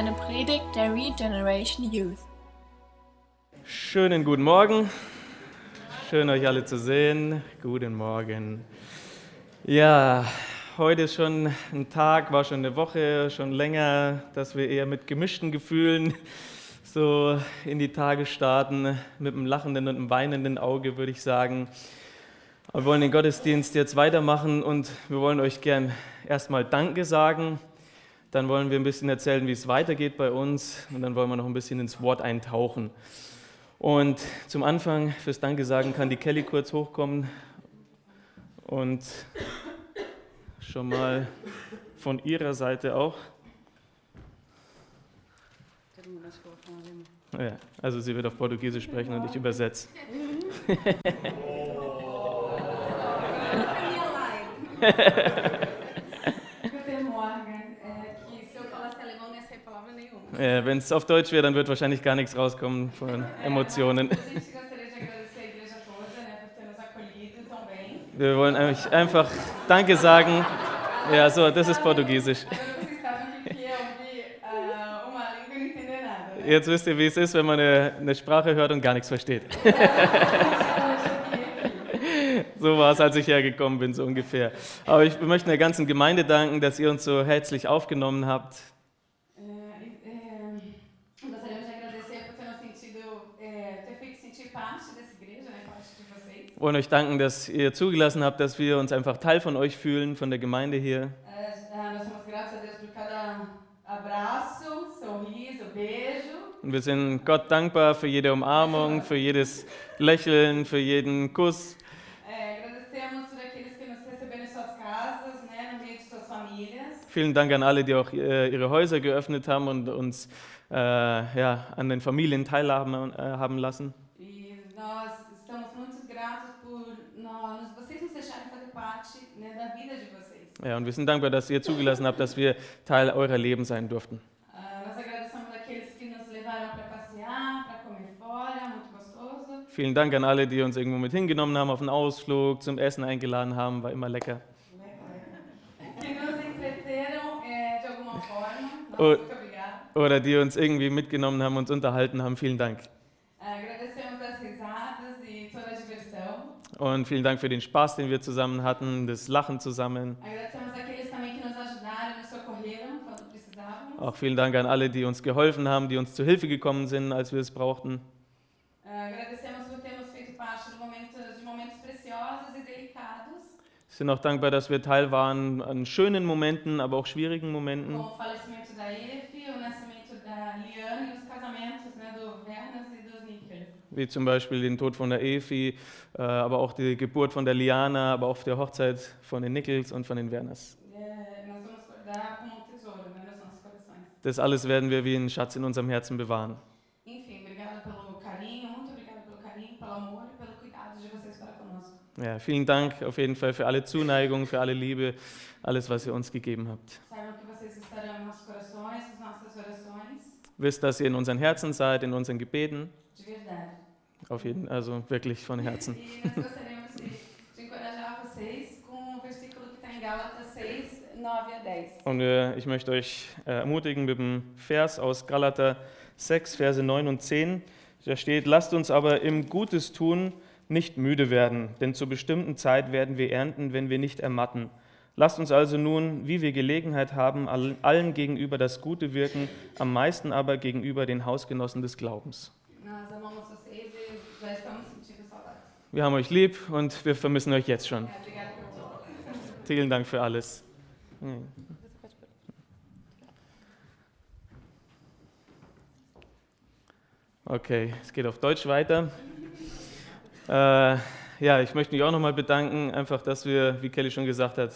eine Predigt der Regeneration Youth. Schönen guten Morgen. Schön euch alle zu sehen. Guten Morgen. Ja, heute ist schon ein Tag, war schon eine Woche, schon länger, dass wir eher mit gemischten Gefühlen so in die Tage starten, mit einem lachenden und einem weinenden Auge, würde ich sagen. Wir wollen den Gottesdienst jetzt weitermachen und wir wollen euch gern erstmal Danke sagen. Dann wollen wir ein bisschen erzählen, wie es weitergeht bei uns und dann wollen wir noch ein bisschen ins Wort eintauchen. Und zum Anfang fürs Danke sagen kann die Kelly kurz hochkommen und schon mal von ihrer Seite auch. Ja, also sie wird auf Portugiesisch sprechen und ich übersetze. Äh, Wenn es auf Deutsch wäre, dann wird wahrscheinlich gar nichts rauskommen von Emotionen. Wir wollen einfach Danke sagen. Ja, so, das ist Portugiesisch. Agora vocês sabem o que é ouvir uma língua não entender nada. Né? Jetzt wisst ihr, wie es ist, wenn man eine, eine Sprache hört und gar nichts versteht. So war es, als ich hergekommen bin, so ungefähr. Aber ich möchte der ganzen Gemeinde danken, dass ihr uns so herzlich aufgenommen habt. Wollen euch danken, dass ihr zugelassen habt, dass wir uns einfach Teil von euch fühlen, von der Gemeinde hier. Beijo. Und wir sind Gott dankbar für jede Umarmung, für jedes Lächeln, für jeden Kuss. Famílias. Vielen Dank an alle, die auch äh, ihre Häuser geöffnet haben und uns äh, ja, an den Familien teilhaben äh, haben lassen. E nós estamos muito gratos por nós, vocês nos deixarem fazer vida de vocês. Ja, und wir sind dankbar, dass ihr zugelassen habt, dass wir Teil eurer Leben sein durften. Ah, nós agradecemos aqueles que nos levaram para passear, para comer fora, muito gostoso. Vielen Dank an alle, die uns irgendwo mit hingenommen haben auf einen Ausflug, zum Essen eingeladen haben, war immer lecker. Que nos entreteram é, de alguma forma. Nossa, muito obrigada. Oder die uns irgendwie mitgenommen haben, uns unterhalten haben. Vielen Dank. Ah, Und vielen Dank für den Spaß, den wir zusammen hatten, das Lachen zusammen. Auch vielen Dank an alle, die uns geholfen haben, die uns zu Hilfe gekommen sind, als wir es brauchten. Ah, agradecemos por termos feito parte de momentos, de momentos preciosos e delicados, Wir sind auch dankbar, dass wir Teil waren an schönen Momenten, aber auch schwierigen Momenten. como o falecimento da Efe, Wie zum Beispiel den Tod von der Efi, äh, aber auch die Geburt von der Liana, aber auch der Hochzeit von den Nickels und von den Werners. Das alles werden wir wie einen Schatz in unserem Herzen bewahren. E. Ja, vielen Dank auf jeden Fall für alle Zuneigung, für alle Liebe, alles, was ihr uns gegeben habt. Wisst, dass ihr in unseren Herzen seid, in unseren Gebeten. Auf jeden, also wirklich von Herzen. E nós gostaríamos de, de encorajar vocês com o versículo que está em Gálatas 6, 9 a 10. Und äh, ich möchte euch äh, ermutigen mit dem Vers aus Galater 6, Verse 9 und 10. Da steht, lasst uns aber im Gutes tun nicht müde werden, denn zur bestimmten Zeit werden wir ernten, wenn wir nicht ermatten. Lasst uns also nun, wie wir Gelegenheit haben, all- allen gegenüber das Gute wirken, am meisten aber gegenüber den Hausgenossen des Glaubens. E sentindo saudades. Wir haben euch lieb und wir vermissen euch jetzt schon. Vielen Dank für alles. Okay, es geht auf Deutsch weiter. Äh, ja, ich möchte mich auch nochmal bedanken, einfach, dass wir, wie Kelly schon gesagt hat,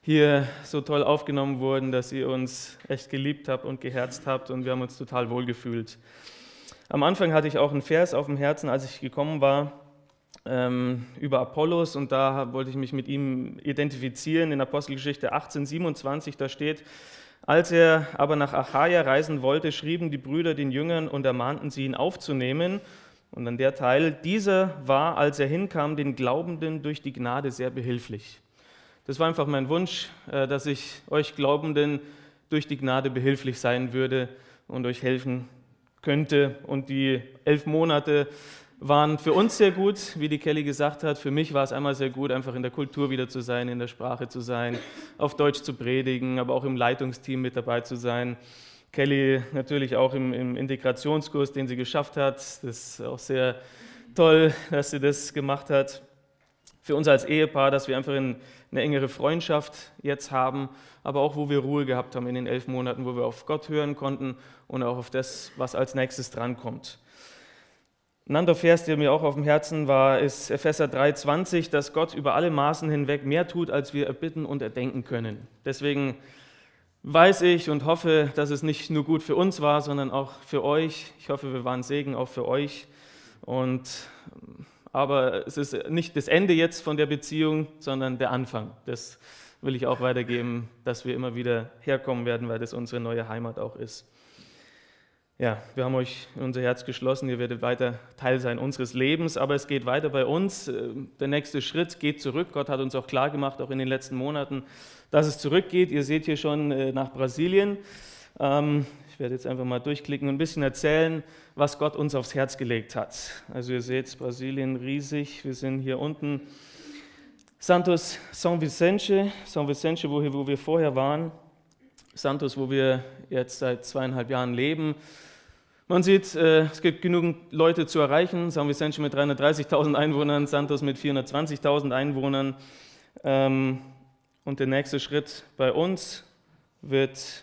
hier so toll aufgenommen wurden, dass ihr uns echt geliebt habt und geherzt habt und wir haben uns total wohlgefühlt. Am Anfang hatte ich auch einen Vers auf dem Herzen, als ich gekommen war, ähm, über Apollos und da wollte ich mich mit ihm identifizieren. In Apostelgeschichte 18, 27, da steht, als er aber nach Achaia reisen wollte, schrieben die Brüder den Jüngern und ermahnten sie, ihn aufzunehmen. Und dann der Teil, dieser war, als er hinkam, den Glaubenden durch die Gnade sehr behilflich. Das war einfach mein Wunsch, äh, dass ich euch Glaubenden durch die Gnade behilflich sein würde, und euch helfen könnte. Und die elf Monate waren für uns sehr gut, wie die Kelly gesagt hat. Für mich war es einmal sehr gut, einfach in der Kultur wieder zu sein, in der Sprache zu sein, auf Deutsch zu predigen, aber auch im Leitungsteam mit dabei zu sein. Kelly natürlich auch im, im Integrationskurs, den sie geschafft hat. Das ist auch sehr toll, dass sie das gemacht hat. Für uns als Ehepaar, dass wir einfach eine engere Freundschaft jetzt haben, aber auch wo wir Ruhe gehabt haben in den elf Monaten, wo wir auf Gott hören konnten und auch auf das, was als nächstes drankommt. Ein anderer Vers, der mir auch auf dem Herzen war, ist Epheser 3,20, dass Gott über alle Maßen hinweg mehr tut, als wir erbitten und erdenken können. Deswegen weiß ich und hoffe, dass es nicht nur gut für uns war, sondern auch für euch. Ich hoffe, wir waren Segen auch für euch. Und, aber es ist nicht das Ende jetzt von der Beziehung, sondern der Anfang. Das will ich auch weitergeben, dass wir immer wieder herkommen werden, weil das unsere neue Heimat auch ist. Ja, wir haben euch unser Herz geschlossen, ihr werdet weiter Teil sein unseres Lebens, aber es geht weiter bei uns. Äh, der nächste Schritt geht zurück. Gott hat uns auch klar gemacht, auch in den letzten Monaten, dass es zurückgeht. Ihr seht hier schon äh, nach Brasilien. Ähm, ich werde jetzt einfach mal durchklicken und ein bisschen erzählen, was Gott uns aufs Herz gelegt hat. Also ihr seht Brasilien riesig. Wir sind hier unten. Santos São Vicente, São Vicente, wo wir vorher waren. Santos, wo wir jetzt seit zweieinhalb Jahren leben. Man sieht, äh, es gibt genügend Leute zu erreichen. San Vicente mit 330.000 Einwohnern, Santos mit 420.000 Einwohnern. Ähm, und der nächste Schritt bei uns wird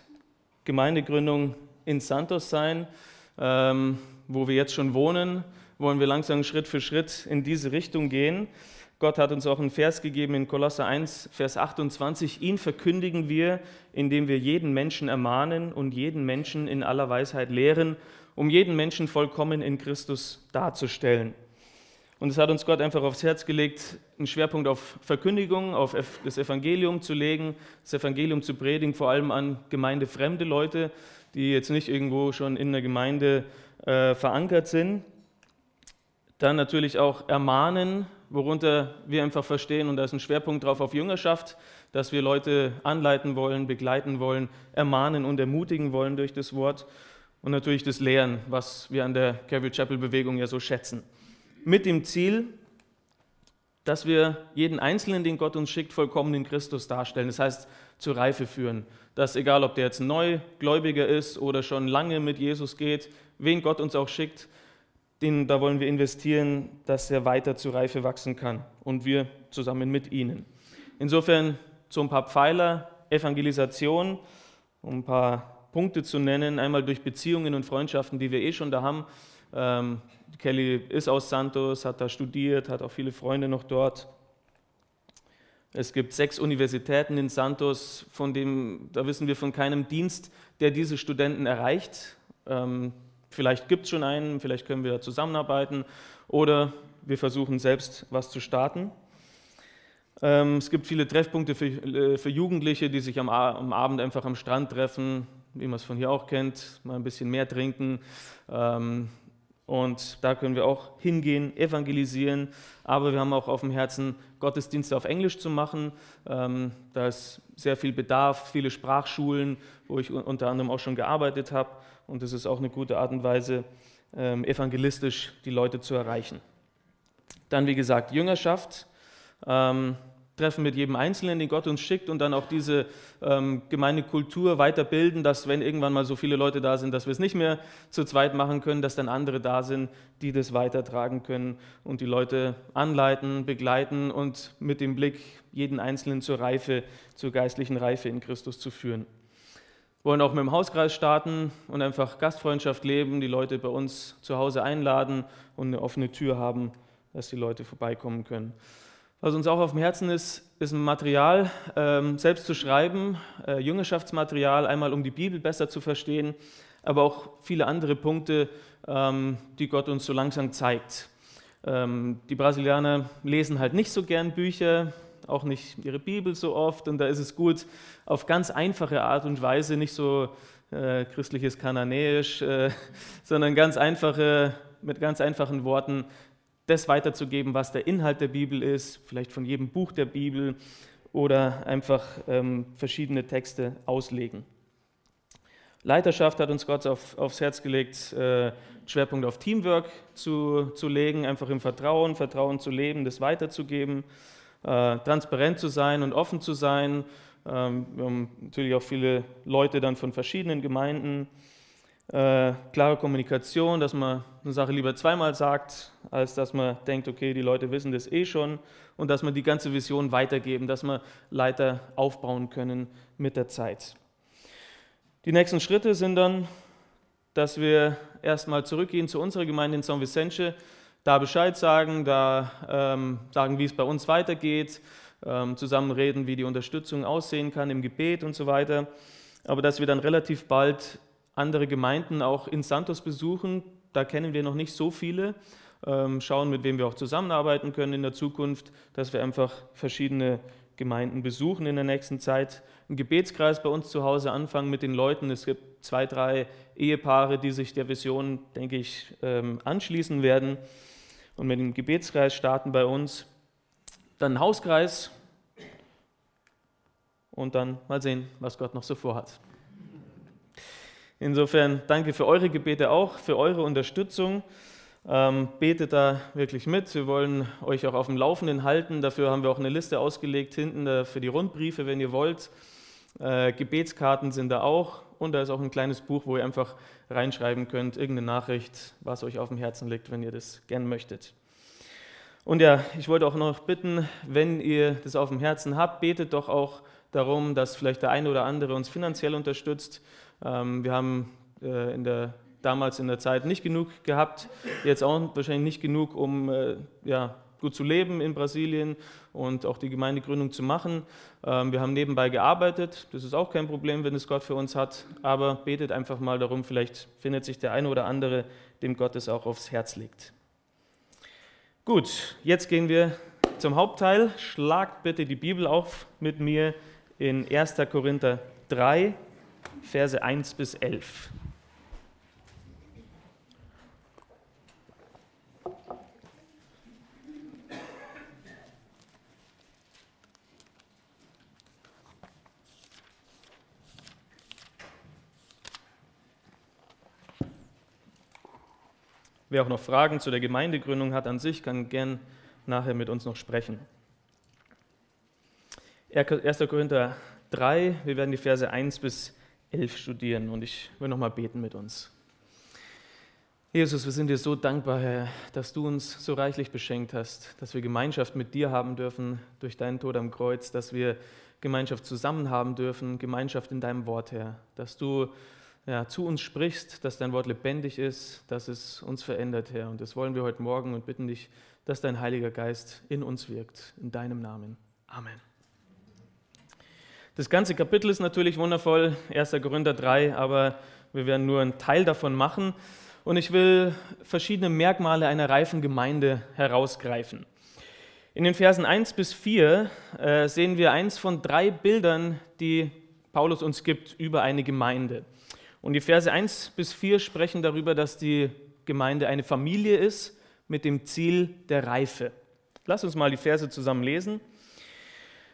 Gemeindegründung in Santos sein, ähm, wo wir jetzt schon wohnen. Wollen wir langsam Schritt für Schritt in diese Richtung gehen. Gott hat uns auch einen Vers gegeben in Kolosser 1, Vers 28. Ihn verkündigen wir, indem wir jeden Menschen ermahnen und jeden Menschen in aller Weisheit lehren um jeden Menschen vollkommen in Christus darzustellen. Und es hat uns Gott einfach aufs Herz gelegt, einen Schwerpunkt auf Verkündigung, auf das Evangelium zu legen, das Evangelium zu predigen, vor allem an gemeindefremde Leute, die jetzt nicht irgendwo schon in der Gemeinde äh, verankert sind. Dann natürlich auch ermahnen, worunter wir einfach verstehen, und da ist ein Schwerpunkt drauf auf Jüngerschaft, dass wir Leute anleiten wollen, begleiten wollen, ermahnen und ermutigen wollen durch das Wort und natürlich das Lehren, was wir an der Calvary Chapel Bewegung ja so schätzen. Mit dem Ziel, dass wir jeden Einzelnen, den Gott uns schickt, vollkommen in Christus darstellen. Das heißt, zur Reife führen. Dass egal, ob der jetzt Neugläubiger ist oder schon lange mit Jesus geht, wen Gott uns auch schickt, den, da wollen wir investieren, dass er weiter zur Reife wachsen kann und wir zusammen mit ihnen. Insofern so ein paar Pfeiler, Evangelisation, ein paar Punkte zu nennen. Einmal durch Beziehungen und Freundschaften, die wir eh schon da haben. Ähm, Kelly ist aus Santos, hat da studiert, hat auch viele Freunde noch dort. Es gibt sechs Universitäten in Santos, von dem, da wissen wir von keinem Dienst, der diese Studenten erreicht. Ähm, vielleicht gibt es schon einen, vielleicht können wir zusammenarbeiten oder wir versuchen selbst was zu starten. Ähm, es gibt viele Treffpunkte für, äh, für Jugendliche, die sich am, am Abend einfach am Strand treffen, wie man es von hier auch kennt, mal ein bisschen mehr trinken. Ähm, und da können wir auch hingehen, evangelisieren. Aber wir haben auch auf dem Herzen, Gottesdienste auf Englisch zu machen. Ähm, da ist sehr viel Bedarf, viele Sprachschulen, wo ich unter anderem auch schon gearbeitet habe. Und das ist auch eine gute Art und Weise, ähm, evangelistisch die Leute zu erreichen. Dann, wie gesagt, Jüngerschaft. Treffen mit jedem Einzelnen, den Gott uns schickt und dann auch diese ähm, Gemeindekultur weiterbilden, dass wenn irgendwann mal so viele Leute da sind, dass wir es nicht mehr zu zweit machen können, dass dann andere da sind, die das weitertragen können und die Leute anleiten, begleiten und mit dem Blick jeden Einzelnen zur Reife, zur geistlichen Reife in Christus zu führen. Wir wollen auch mit dem Hauskreis starten und einfach Gastfreundschaft leben, die Leute bei uns zu Hause einladen und eine offene Tür haben, dass die Leute vorbeikommen können. Was uns auch auf dem Herzen ist, ist ein Material ähm, selbst zu schreiben, äh, Jüngerschaftsmaterial, einmal um die Bibel besser zu verstehen, aber auch viele andere Punkte, ähm, die Gott uns so langsam zeigt. Ähm, die Brasilianer lesen halt nicht so gern Bücher, auch nicht ihre Bibel so oft, und da ist es gut, auf ganz einfache Art und Weise, nicht so äh, christliches Kananäisch, äh, sondern ganz einfache, mit ganz einfachen Worten das weiterzugeben, was der Inhalt der Bibel ist, vielleicht von jedem Buch der Bibel oder einfach ähm, verschiedene Texte auslegen. Leiterschaft hat uns Gott auf, aufs Herz gelegt, äh, Schwerpunkt auf Teamwork zu, zu legen, einfach im Vertrauen, Vertrauen zu leben, das weiterzugeben, äh, transparent zu sein und offen zu sein. Ähm, wir haben natürlich auch viele Leute dann von verschiedenen Gemeinden. Äh, klare Kommunikation, dass man eine Sache lieber zweimal sagt, als dass man denkt, okay, die Leute wissen das eh schon und dass man die ganze Vision weitergeben, dass man Leiter aufbauen können mit der Zeit. Die nächsten Schritte sind dann, dass wir erstmal zurückgehen zu unserer Gemeinde in San Vicente, da Bescheid sagen, da ähm, sagen, wie es bei uns weitergeht, ähm, zusammen reden, wie die Unterstützung aussehen kann im Gebet und so weiter. Aber dass wir dann relativ bald andere Gemeinden auch in Santos besuchen. Da kennen wir noch nicht so viele. Ähm, schauen, mit wem wir auch zusammenarbeiten können in der Zukunft, dass wir einfach verschiedene Gemeinden besuchen in der nächsten Zeit. Ein Gebetskreis bei uns zu Hause anfangen mit den Leuten. Es gibt zwei, drei Ehepaare, die sich der Vision, denke ich, ähm, anschließen werden und mit dem Gebetskreis starten bei uns. Dann ein Hauskreis und dann mal sehen, was Gott noch so vorhat. Insofern danke für eure Gebete auch, für eure Unterstützung. Ähm, betet da wirklich mit. Wir wollen euch auch auf dem Laufenden halten. Dafür haben wir auch eine Liste ausgelegt hinten für die Rundbriefe, wenn ihr wollt. Äh, Gebetskarten sind da auch. Und da ist auch ein kleines Buch, wo ihr einfach reinschreiben könnt, irgendeine Nachricht, was euch auf dem Herzen liegt, wenn ihr das gern möchtet. Und ja, ich wollte auch noch bitten, wenn ihr das auf dem Herzen habt, betet doch auch darum, dass vielleicht der eine oder andere uns finanziell unterstützt. Ähm, wir haben äh, in der, damals in der Zeit nicht genug gehabt, jetzt auch wahrscheinlich nicht genug, um äh, ja, gut zu leben in Brasilien und auch die Gemeindegründung zu machen. Ähm, wir haben nebenbei gearbeitet, das ist auch kein Problem, wenn es Gott für uns hat, aber betet einfach mal darum, vielleicht findet sich der eine oder andere, dem Gott es auch aufs Herz legt. Gut, jetzt gehen wir zum Hauptteil. Schlagt bitte die Bibel auf mit mir in 1. Korinther 3, Verse 1 bis 11. Wer auch noch Fragen zu der Gemeindegründung hat an sich, kann gern nachher mit uns noch sprechen. 1. Korinther 3, wir werden die Verse 1 bis 11 studieren und ich will noch mal beten mit uns. Jesus, wir sind dir so dankbar, Herr, dass du uns so reichlich beschenkt hast, dass wir Gemeinschaft mit dir haben dürfen durch deinen Tod am Kreuz, dass wir Gemeinschaft zusammen haben dürfen, Gemeinschaft in deinem Wort, Herr, dass du ja, zu uns sprichst, dass dein Wort lebendig ist, dass es uns verändert, Herr. Und das wollen wir heute Morgen und bitten dich, dass dein Heiliger Geist in uns wirkt. In deinem Namen. Amen. Das ganze Kapitel ist natürlich wundervoll, 1. Korinther 3, aber wir werden nur einen Teil davon machen. Und ich will verschiedene Merkmale einer reifen Gemeinde herausgreifen. In den Versen 1 bis 4 äh, sehen wir eins von drei Bildern, die Paulus uns gibt über eine Gemeinde. Und die Verse 1 bis 4 sprechen darüber, dass die Gemeinde eine Familie ist mit dem Ziel der Reife. Lass uns mal die Verse zusammen lesen.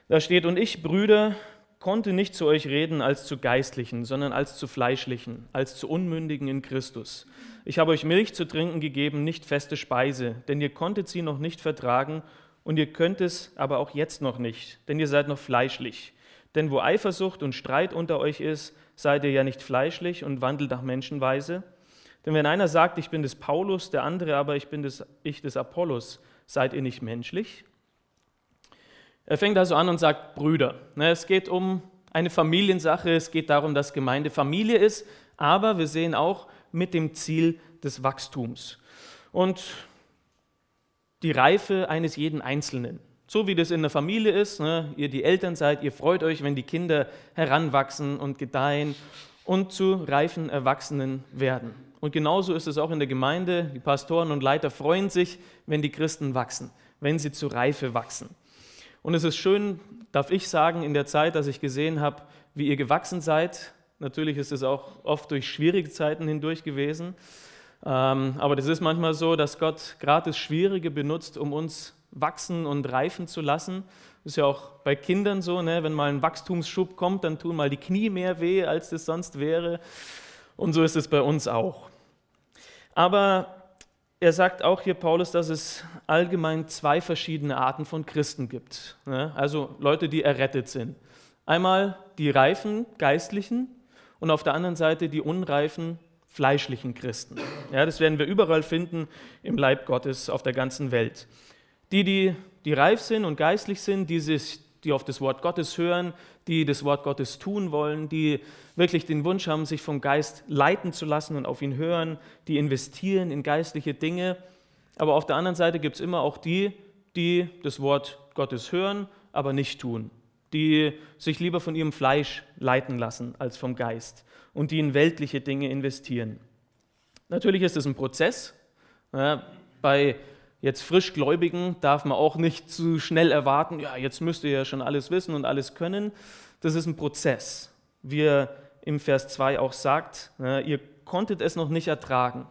Da steht, und ich, Brüder, konnte nicht zu euch reden als zu Geistlichen, sondern als zu Fleischlichen, als zu Unmündigen in Christus. Ich habe euch Milch zu trinken gegeben, nicht feste Speise, denn ihr konntet sie noch nicht vertragen und ihr könnt es aber auch jetzt noch nicht, denn ihr seid noch fleischlich. Denn wo Eifersucht und Streit unter euch ist, seid ihr ja nicht fleischlich und wandelt nach Menschenweise. Denn wenn einer sagt, ich bin des Paulus, der andere aber, ich bin des, ich des Apollos, seid ihr nicht menschlich? Er fängt also an und sagt Brüder. Ne, es geht um eine Familiensache, es geht darum, dass Gemeinde Familie ist, aber wir sehen auch mit dem Ziel des Wachstums und die Reife eines jeden Einzelnen. So wie das in der Familie ist, ne? ihr die Eltern seid, ihr freut euch, wenn die Kinder heranwachsen und gedeihen und zu reifen Erwachsenen werden. Und genauso ist es auch in der Gemeinde. Die Pastoren und Leiter freuen sich, wenn die Christen wachsen, wenn sie zu Reife wachsen. Und es ist schön, darf ich sagen, in der Zeit, dass ich gesehen habe, wie ihr gewachsen seid. Natürlich ist es auch oft durch schwierige Zeiten hindurch gewesen. Ähm, aber das ist manchmal so, dass Gott gerade das Schwierige benutzt, um uns wachsen und reifen zu lassen. Das ist ja auch bei Kindern so, ne? wenn mal ein Wachstumsschub kommt, dann tun mal die Knie mehr weh, als das sonst wäre. Und so ist es bei uns auch. Aber er sagt auch hier, Paulus, dass es allgemein zwei verschiedene Arten von Christen gibt. Ne? Also Leute, die errettet sind. Einmal die reifen Geistlichen und auf der anderen Seite die unreifen fleischlichen Christen. Ja, das werden wir überall finden im Leib Gottes auf der ganzen Welt. Die, die, die reif sind und geistlich sind, die, sich, die auf das Wort Gottes hören, die das Wort Gottes tun wollen, die wirklich den Wunsch haben, sich vom Geist leiten zu lassen und auf ihn hören, die investieren in geistliche Dinge. Aber auf der anderen Seite gibt es immer auch die, die das Wort Gottes hören, aber nicht tun, die sich lieber von ihrem Fleisch leiten lassen als vom Geist und die in weltliche Dinge investieren. Natürlich ist es ein Prozess. Ja, bei jetzt Frischgläubigen darf man auch nicht zu schnell erwarten, ja, jetzt müsst ihr ja schon alles wissen und alles können. Das ist ein Prozess. Wie er im Vers 2 auch sagt, ja, ihr konntet es noch nicht ertragen.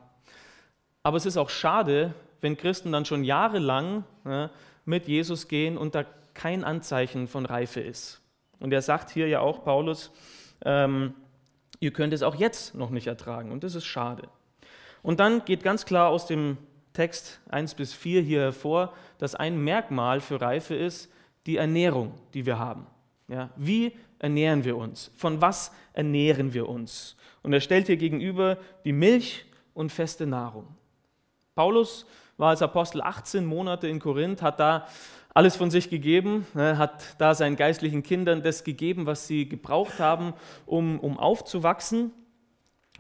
Aber es ist auch schade, wenn Christen dann schon jahrelang ja, mit Jesus gehen und da kein Anzeichen von Reife ist. Und er sagt hier ja auch, Paulus, ähm, ihr könnt es auch jetzt noch nicht ertragen. Und das ist schade. Und dann geht ganz klar aus dem Text 1 bis 4 hier hervor, dass ein Merkmal für Reife ist die Ernährung, die wir haben. Ja, wie ernähren wir uns? Von was ernähren wir uns? Und er stellt hier gegenüber die Milch und feste Nahrung. Paulus war als Apostel 18 Monate in Korinth, hat da alles von sich gegeben, ne, hat da seinen geistlichen Kindern das gegeben, was sie gebraucht haben, um, um aufzuwachsen.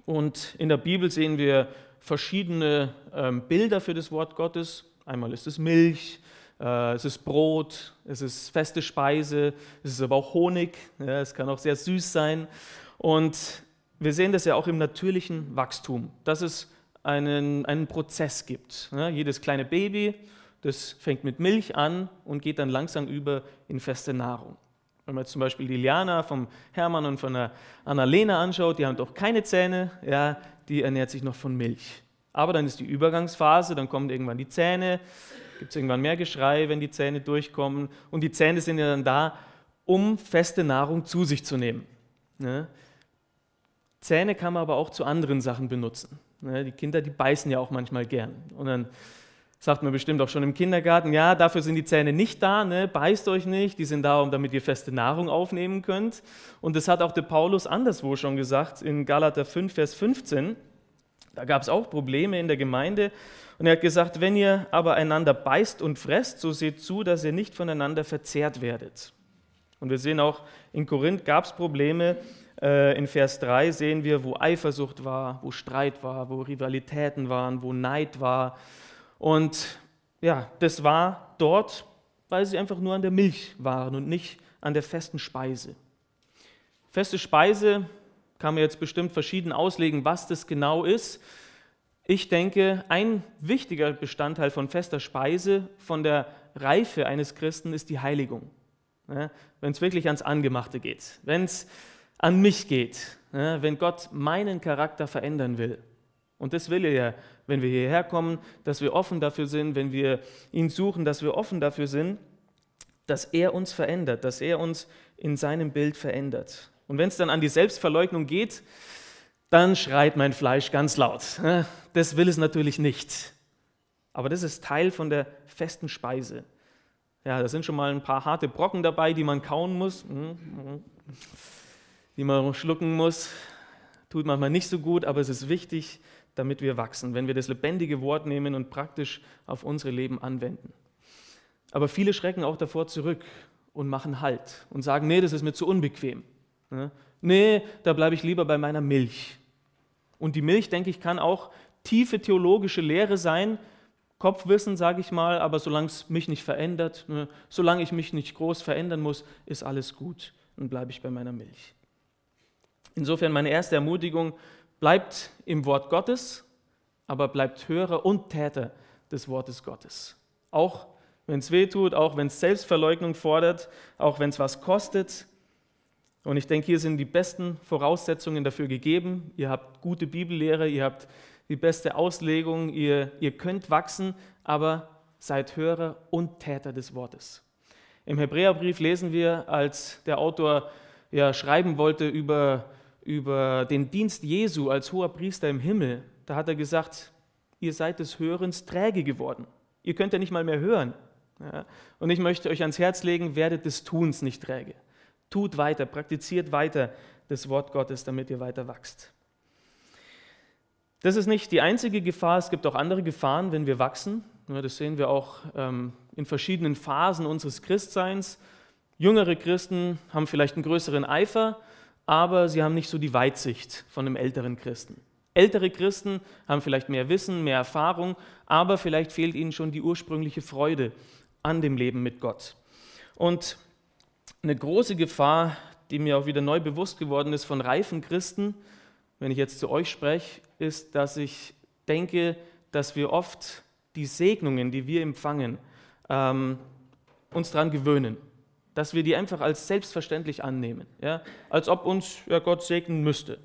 Und in der Bibel sehen wir verschiedene ähm, Bilder für das Wort Gottes. Einmal ist es Milch, äh, es ist Brot, es ist feste Speise, es ist aber auch Honig, es kann auch sehr süß sein. Und wir sehen das ja auch im natürlichen Wachstum, dass es einen, einen Prozess gibt. Jedes kleine Baby das fängt mit Milch an und geht dann langsam über in feste Nahrung. Wenn man jetzt zum Beispiel die Liana vom Hermann und von der Annalena anschaut, die haben doch keine Zähne, ja, die ernährt sich noch von Milch. Aber dann ist die Übergangsphase, dann kommen irgendwann die Zähne, gibt es irgendwann mehr Geschrei, wenn die Zähne durchkommen. Und die Zähne sind ja dann da, um feste Nahrung zu sich zu nehmen. Ne? Zähne kann man aber auch zu anderen Sachen benutzen. Ne? Die Kinder, die beißen ja auch manchmal gern. Und dann sagt man bestimmt auch schon im Kindergarten, ja, dafür sind die Zähne nicht da, ne? beißt euch nicht, die sind da, damit ihr feste Nahrung aufnehmen könnt. Und das hat auch der Paulus anderswo schon gesagt, in Galater 5, Vers 15. Da gab es auch Probleme in der Gemeinde. Und er hat gesagt, wenn ihr aber einander beißt und fresst, so seht zu, dass ihr nicht voneinander verzehrt werdet. Und wir sehen auch, in Korinth gab es Probleme. Äh, in Vers 3 sehen wir, wo Eifersucht war, wo Streit war, wo Rivalitäten waren, wo Neid war, und ja, das war dort, weil sie einfach nur an der Milch waren und nicht an der festen Speise. Feste Speise kann man jetzt bestimmt verschieden auslegen, was das genau ist. Ich denke, ein wichtiger Bestandteil von fester Speise, von der Reife eines Christen, ist die Heiligung. Ja, wenn es wirklich ans Angemachte geht, wenn es an mich geht, ja, wenn Gott meinen Charakter verändern will. Und das will er ja wenn wir hierher kommen, dass wir offen dafür sind, wenn wir ihn suchen, dass wir offen dafür sind, dass er uns verändert, dass er uns in seinem Bild verändert. Und wenn es dann an die Selbstverleugnung geht, dann schreit mein Fleisch ganz laut. Das will es natürlich nicht. Aber das ist Teil von der festen Speise. Ja, da sind schon mal ein paar harte Brocken dabei, die man kauen muss, hm, hm, die man schlucken muss. Tut manchmal nicht so gut, aber es ist wichtig, damit wir wachsen, wenn wir das lebendige Wort nehmen und praktisch auf unsere Leben anwenden. Aber viele schrecken auch davor zurück und machen Halt und sagen, nee, das ist mir zu unbequem. Nee, da bleibe ich lieber bei meiner Milch. Und die Milch, denke ich, kann auch tiefe theologische Lehre sein, Kopfwissen, sage ich mal, aber solange es mich nicht verändert, ne, solange ich mich nicht groß verändern muss, ist alles gut und bleibe ich bei meiner Milch. Insofern meine erste Ermutigung, Bleibt im Wort Gottes, aber bleibt Hörer und Täter des Wortes Gottes. Auch wenn es weh tut, auch wenn es Selbstverleugnung fordert, auch wenn es was kostet. Und ich denke, hier sind die besten Voraussetzungen dafür gegeben. Ihr habt gute Bibellehre, ihr habt die beste Auslegung, ihr, ihr könnt wachsen, aber seid Hörer und Täter des Wortes. Im Hebräerbrief lesen wir, als der Autor ja schreiben wollte über über den Dienst Jesu als hoher Priester im Himmel, da hat er gesagt, ihr seid des Hörens träge geworden. Ihr könnt ja nicht mal mehr hören. Ja? Und ich möchte euch ans Herz legen, werdet des Tuns nicht träge. Tut weiter, praktiziert weiter das Wort Gottes, damit ihr weiter wachst. Das ist nicht die einzige Gefahr, es gibt auch andere Gefahren, wenn wir wachsen. Das sehen wir auch ähm, in verschiedenen Phasen unseres Christseins. Jüngere Christen haben vielleicht einen größeren Eifer, aber sie haben nicht so die Weitsicht von einem älteren Christen. Ältere Christen haben vielleicht mehr Wissen, mehr Erfahrung, aber vielleicht fehlt ihnen schon die ursprüngliche Freude an dem Leben mit Gott. Und eine große Gefahr, die mir auch wieder neu bewusst geworden ist von reifen Christen, wenn ich jetzt zu euch spreche, ist, dass ich denke, dass wir oft die Segnungen, die wir empfangen, ähm, uns daran gewöhnen. Dass wir die einfach als selbstverständlich annehmen. Ja? Als ob uns ja, Gott segnen müsste.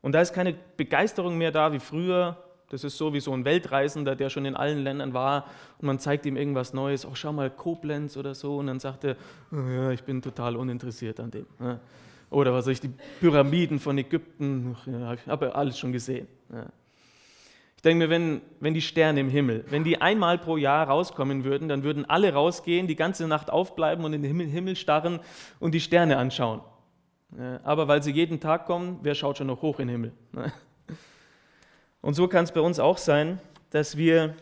Und da ist keine Begeisterung mehr da wie früher. Das ist so wie so ein Weltreisender, der schon in allen Ländern war und man zeigt ihm irgendwas Neues. Auch schau mal Koblenz oder so. Und dann sagt er, oh ja, ich bin total uninteressiert an dem. Oder was weiß ich, die Pyramiden von Ägypten, ja, ich habe alles schon gesehen. Ich denke mir, wenn, wenn die Sterne im Himmel, wenn die einmal pro Jahr rauskommen würden, dann würden alle rausgehen, die ganze Nacht aufbleiben und in den Himmel, Himmel starren und die Sterne anschauen. Aber weil sie jeden Tag kommen, wer schaut schon noch hoch in den Himmel? Und so kann es bei uns auch sein, dass wir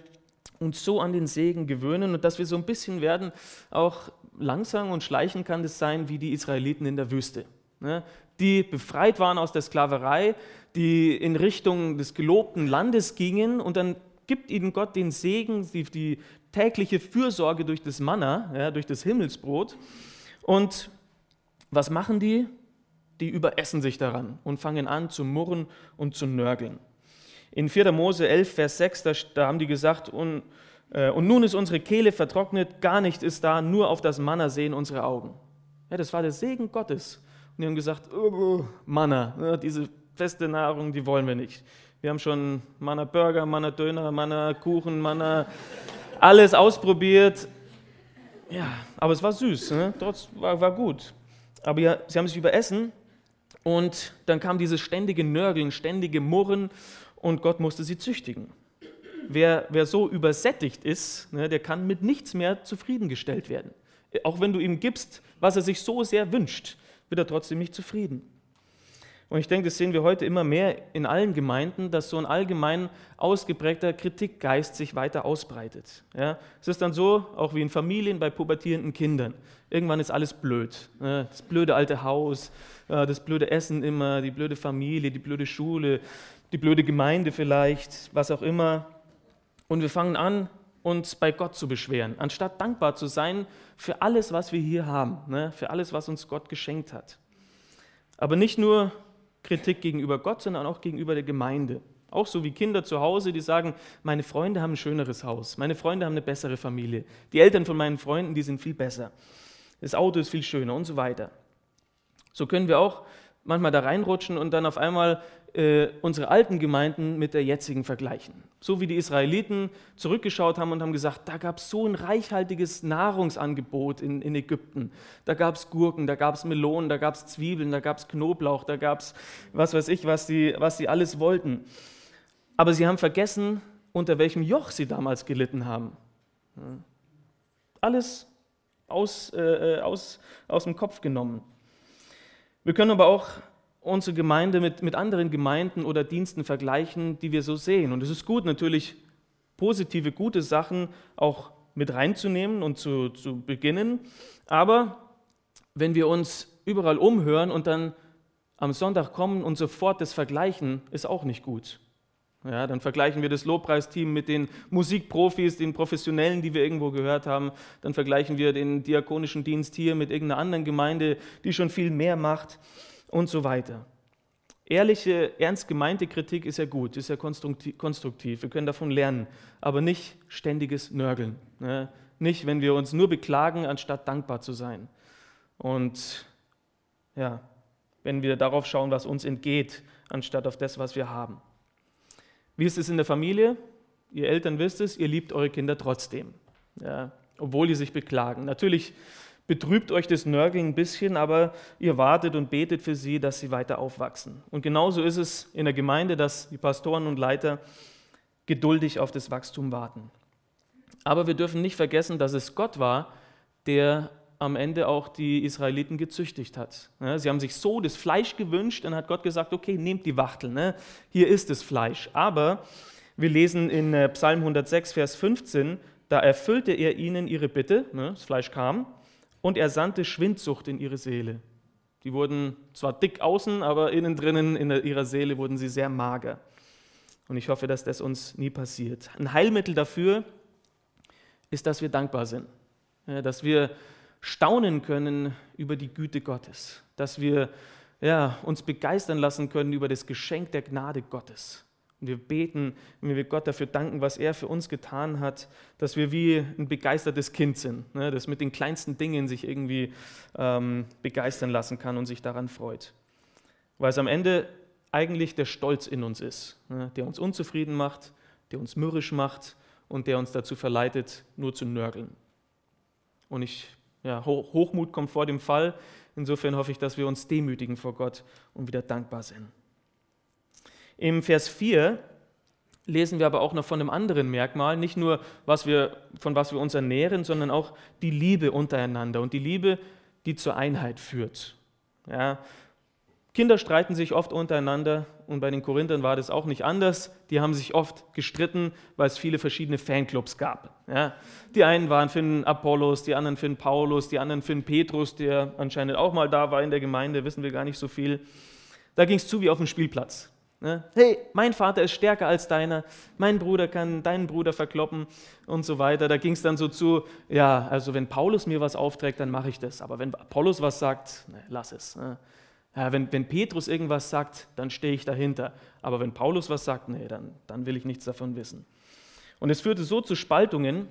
uns so an den Segen gewöhnen und dass wir so ein bisschen werden, auch langsam und schleichen kann das sein wie die Israeliten in der Wüste, die befreit waren aus der Sklaverei, die in Richtung des gelobten Landes gingen und dann gibt ihnen Gott den Segen, die, die tägliche Fürsorge durch das Manna, ja, durch das Himmelsbrot. Und was machen die? die überessen sich daran und fangen an zu murren und zu nörgeln. In 4. Mose 11, Vers 6, da, da haben die gesagt, und, äh, und nun ist unsere Kehle vertrocknet, gar nichts ist da, nur auf das Manna sehen unsere Augen. Ja, das war der Segen Gottes. Und die haben gesagt, oh, Manna, ja, diese feste Nahrung, die wollen wir nicht. Wir haben schon Manna Burger, Manna Döner, Manna Kuchen, Manna, alles ausprobiert. Ja, aber es war süß, ne? Trotz war, war gut. Aber ja, sie haben sich überessen und dann kam dieses ständige Nörgeln, ständige Murren und Gott musste sie züchtigen. Wer, wer so übersättigt ist, ne, der kann mit nichts mehr zufriedengestellt werden. Auch wenn du ihm gibst, was er sich so sehr wünscht, wird er trotzdem nicht zufrieden. Und ich denke, das sehen wir heute immer mehr in allen Gemeinden, dass so ein allgemein ausgeprägter Kritikgeist sich weiter ausbreitet. Ja, es ist dann so, auch wie in Familien bei pubertierenden Kindern. Irgendwann ist alles blöd. Das blöde alte Haus, das blöde Essen immer, die blöde Familie, die blöde Schule, die blöde Gemeinde vielleicht, was auch immer. Und wir fangen an, uns bei Gott zu beschweren, anstatt dankbar zu sein für alles, was wir hier haben, ne, für alles, was uns Gott geschenkt hat. Aber nicht nur Kritik gegenüber Gott, sondern auch gegenüber der Gemeinde. Auch so wie Kinder zu Hause, die sagen, meine Freunde haben ein schöneres Haus, meine Freunde haben eine bessere Familie, die Eltern von meinen Freunden, die sind viel besser, das Auto ist viel schöner und so weiter. So können wir auch manchmal da reinrutschen und dann auf einmal äh, unsere alten Gemeinden mit der jetzigen vergleichen. So wie die Israeliten zurückgeschaut haben und haben gesagt, da gab es so ein reichhaltiges Nahrungsangebot in, in Ägypten. Da gab es Gurken, da gab es Melonen, da gab es Zwiebeln, da gab es Knoblauch, da gab es was weiß ich, was sie was die alles wollten. Aber sie haben vergessen, unter welchem Joch sie damals gelitten haben. Alles aus, äh, äh, aus, aus dem Kopf genommen. Wir können aber auch unsere Gemeinde mit, mit anderen Gemeinden oder Diensten vergleichen, die wir so sehen. Und es ist gut, natürlich positive, gute Sachen auch mit reinzunehmen und zu, zu beginnen. Aber wenn wir uns überall umhören und dann am Sonntag kommen und sofort das vergleichen, ist auch nicht gut. Ja, dann vergleichen wir das Lobpreisteam mit den Musikprofis, den Professionellen, die wir irgendwo gehört haben. Dann vergleichen wir den diakonischen Dienst hier mit irgendeiner anderen Gemeinde, die schon viel mehr macht und so weiter. Ehrliche, ernst gemeinte Kritik ist ja gut, ist ja konstruktiv. Wir können davon lernen, aber nicht ständiges Nörgeln. Ne? Nicht, wenn wir uns nur beklagen, anstatt dankbar zu sein. Und ja, wenn wir darauf schauen, was uns entgeht, anstatt auf das, was wir haben. Wie ist es in der Familie? Ihr Eltern wisst es, ihr liebt eure Kinder trotzdem, ja, obwohl die sich beklagen. Natürlich betrübt euch das Nörgeln ein bisschen, aber ihr wartet und betet für sie, dass sie weiter aufwachsen. Und genauso ist es in der Gemeinde, dass die Pastoren und Leiter geduldig auf das Wachstum warten. Aber wir dürfen nicht vergessen, dass es Gott war, der am Ende auch die Israeliten gezüchtigt hat. Sie haben sich so das Fleisch gewünscht, dann hat Gott gesagt, okay, nehmt die Wachtel, ne? hier ist das Fleisch. Aber wir lesen in äh, Psalm 106, Vers 15, da erfüllte er ihnen ihre Bitte, ne? das Fleisch kam, und er sandte Schwindsucht in ihre Seele. Die wurden zwar dick außen, aber innen drinnen in ihrer Seele wurden sie sehr mager. Und ich hoffe, dass das uns nie passiert. Ein Heilmittel dafür ist, dass wir dankbar sind, dass wir staunen können über die Güte Gottes, dass wir ja, uns begeistern lassen können über das Geschenk der Gnade Gottes. Und wir beten, wenn wir Gott dafür danken, was er für uns getan hat, dass wir wie ein begeistertes Kind sind, ne, das mit den kleinsten Dingen sich irgendwie ähm, begeistern lassen kann und sich daran freut. Weil es am Ende eigentlich der Stolz in uns ist, ne, der uns unzufrieden macht, der uns mürrisch macht und der uns dazu verleitet, nur zu nörgeln. Und ich, ja, Hochmut kommt vor dem Fall. Insofern hoffe ich, dass wir uns demütigen vor Gott und wieder dankbar sind. Im Vers 4 lesen wir aber auch noch von einem anderen Merkmal, nicht nur, was wir, von was wir uns ernähren, sondern auch die Liebe untereinander und die Liebe, die zur Einheit führt. Ja, Kinder streiten sich oft untereinander und bei den Korinthern war das auch nicht anders. Die haben sich oft gestritten, weil es viele verschiedene Fanclubs gab. Ja, die einen waren für den Apollos, die anderen für den Paulus, die anderen für den Petrus, der anscheinend auch mal da war in der Gemeinde, wissen wir gar nicht so viel. Da ging es zu wie auf dem Spielplatz. Ne? Hey, mein Vater ist stärker als deiner, mein Bruder kann deinen Bruder verkloppen und so weiter. Da ging es dann so zu, ja, also wenn Paulus mir was aufträgt, dann mache ich das. Aber wenn Apollos was sagt, ne, lass es. Ne? Ja, wenn, wenn Petrus irgendwas sagt, dann stehe ich dahinter. Aber wenn Paulus was sagt, nee, dann, dann will ich nichts davon wissen. Und es führte so zu Spaltungen.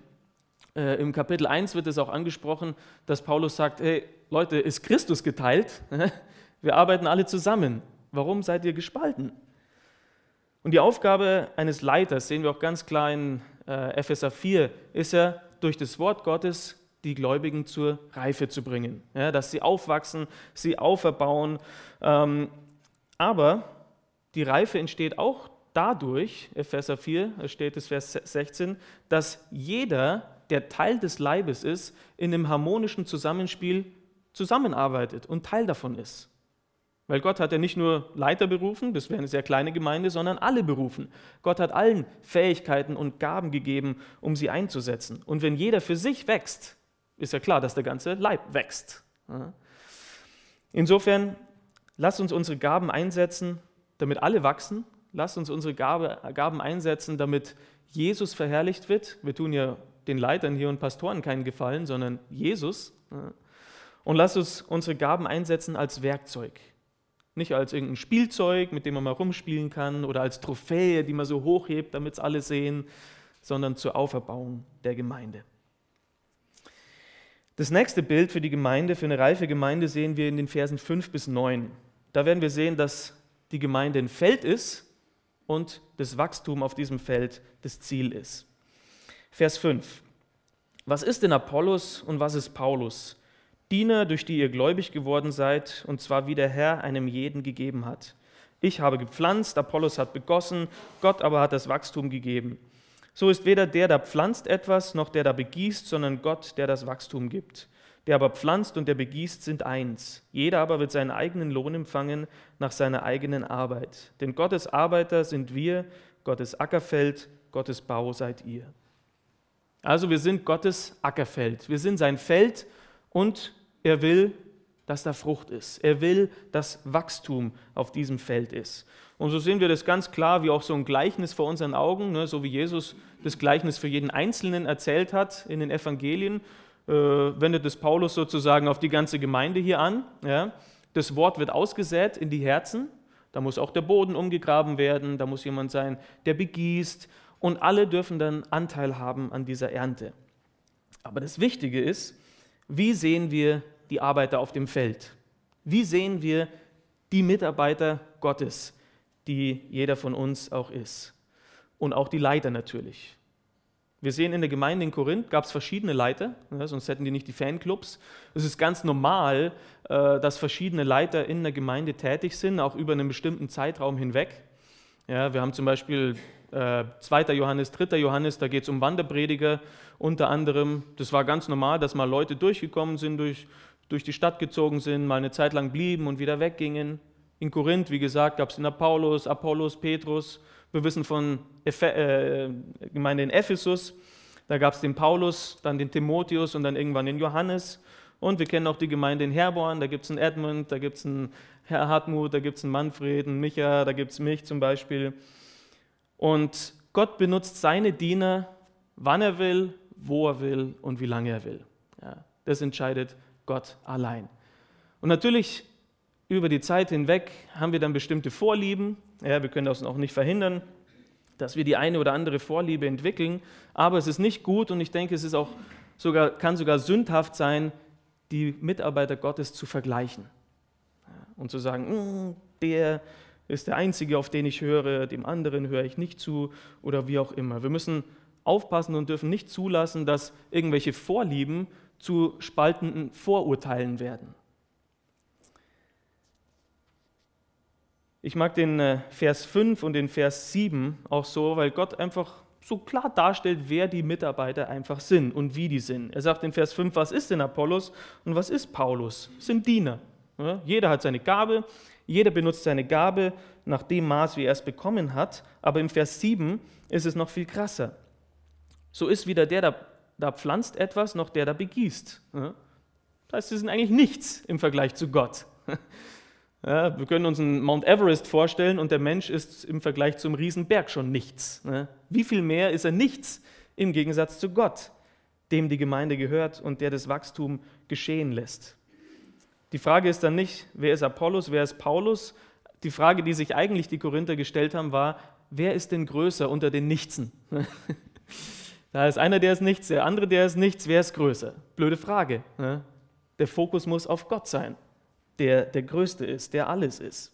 Äh, Im Kapitel 1 wird es auch angesprochen, dass Paulus sagt, hey Leute, ist Christus geteilt? Wir arbeiten alle zusammen. Warum seid ihr gespalten? Und die Aufgabe eines Leiters, sehen wir auch ganz klar in äh, Epheser 4, ist ja, durch das Wort Gottes die Gläubigen zur Reife zu bringen, ja, dass sie aufwachsen, sie auferbauen. Ähm, aber die Reife entsteht auch dadurch, Epheser 4, da steht es Vers 16, dass jeder, der Teil des Leibes ist, in einem harmonischen Zusammenspiel zusammenarbeitet und Teil davon ist. Weil Gott hat ja nicht nur Leiter berufen, das wäre eine sehr kleine Gemeinde, sondern alle berufen. Gott hat allen Fähigkeiten und Gaben gegeben, um sie einzusetzen. Und wenn jeder für sich wächst, ist ja klar, dass der ganze Leib wächst. Insofern, lasst uns unsere Gaben einsetzen, damit alle wachsen. Lasst uns unsere Gaben einsetzen, damit Jesus verherrlicht wird. Wir tun ja den Leitern hier und Pastoren keinen Gefallen, sondern Jesus. Und lasst uns unsere Gaben einsetzen als Werkzeug. Nicht als irgendein Spielzeug, mit dem man mal rumspielen kann, oder als Trophäe, die man so hochhebt, damit es alle sehen, sondern zur Auferbauung der Gemeinde. Das nächste Bild für die Gemeinde, für eine reife Gemeinde, sehen wir in den Versen 5 bis 9. Da werden wir sehen, dass die Gemeinde ein Feld ist und das Wachstum auf diesem Feld das Ziel ist. Vers 5. Was ist denn Apollos und was ist Paulus? Diener, durch die ihr gläubig geworden seid, und zwar wie der Herr einem jeden gegeben hat. Ich habe gepflanzt, Apollos hat begossen, Gott aber hat das Wachstum gegeben. So ist weder der, der pflanzt etwas, noch der, der begießt, sondern Gott, der das Wachstum gibt. Der aber pflanzt und der begießt sind eins. Jeder aber wird seinen eigenen Lohn empfangen nach seiner eigenen Arbeit. Denn Gottes Arbeiter sind wir, Gottes Ackerfeld, Gottes Bau seid ihr. Also wir sind Gottes Ackerfeld. Wir sind sein Feld und er will, dass da Frucht ist. Er will, dass Wachstum auf diesem Feld ist. Und so sehen wir das ganz klar, wie auch so ein Gleichnis vor unseren Augen, ne, so wie Jesus das Gleichnis für jeden Einzelnen erzählt hat in den Evangelien, äh, wendet es Paulus sozusagen auf die ganze Gemeinde hier an. Ja. Das Wort wird ausgesät in die Herzen, da muss auch der Boden umgegraben werden, da muss jemand sein, der begießt und alle dürfen dann Anteil haben an dieser Ernte. Aber das Wichtige ist, wie sehen wir die Arbeiter auf dem Feld? Wie sehen wir die Mitarbeiter Gottes? die jeder von uns auch ist. Und auch die Leiter natürlich. Wir sehen in der Gemeinde in Korinth gab es verschiedene Leiter, ja, sonst hätten die nicht die Fanclubs. Es ist ganz normal, äh, dass verschiedene Leiter in der Gemeinde tätig sind, auch über einen bestimmten Zeitraum hinweg. Ja, wir haben zum Beispiel äh, 2. Johannes, 3. Johannes, da geht es um Wanderprediger unter anderem. Das war ganz normal, dass mal Leute durchgekommen sind, durch, durch die Stadt gezogen sind, mal eine Zeit lang blieben und wieder weggingen. In Korinth, wie gesagt, gab es den Paulus, Apollos, Petrus. Wir wissen von Ephe äh, Gemeinde in Ephesus, da gab es den Paulus, dann den Timotheus und dann irgendwann den Johannes. Und wir kennen auch die Gemeinde in Herborn, da gibt es einen Edmund, da gibt es einen Herr Hartmut, da gibt es einen Manfred, einen Micha, da gibt es mich zum Beispiel. Und Gott benutzt seine Diener, wann er will, wo er will und wie lange er will. Ja, das entscheidet Gott allein. Und natürlich über die Zeit hinweg haben wir dann bestimmte Vorlieben. Ja, wir können das auch nicht verhindern, dass wir die eine oder andere Vorliebe entwickeln. Aber es ist nicht gut und ich denke, es ist auch sogar, kann sogar sündhaft sein, die Mitarbeiter Gottes zu vergleichen. Und zu sagen, mm, der ist der Einzige, auf den ich höre, dem anderen höre ich nicht zu oder wie auch immer. Wir müssen aufpassen und dürfen nicht zulassen, dass irgendwelche Vorlieben zu spaltenden Vorurteilen werden. Ich mag den äh, Vers 5 und den Vers 7 auch so, weil Gott einfach so klar darstellt, wer die Mitarbeiter einfach sind und wie die sind. Er sagt in Vers 5, was ist denn Apollos und was ist Paulus? Sind Diener. jeder hat seine Gabe, jeder benutzt seine Gabe nach dem Maß, wie er es bekommen hat. Aber im Vers 7 ist es noch viel krasser. So ist weder der, der da pflanzt etwas, noch der, der begießt. Das heißt, sie sind eigentlich nichts im Vergleich zu Gott. Ja, wir können uns einen Mount Everest vorstellen und der Mensch ist im Vergleich zum Riesenberg schon nichts. Wie viel mehr ist er nichts im Gegensatz zu Gott, dem die Gemeinde gehört und der das Wachstum geschehen lässt? Die Frage ist dann nicht, wer ist Apollos, wer ist Paulus? Die Frage, die sich eigentlich die Korinther gestellt haben, war, wer ist denn größer unter den Nichtsen? da ist einer, der ist nichts, der andere, der ist nichts, wer ist größer? Blöde Frage. Ne? Der Fokus muss auf Gott sein der der Größte ist, der alles ist.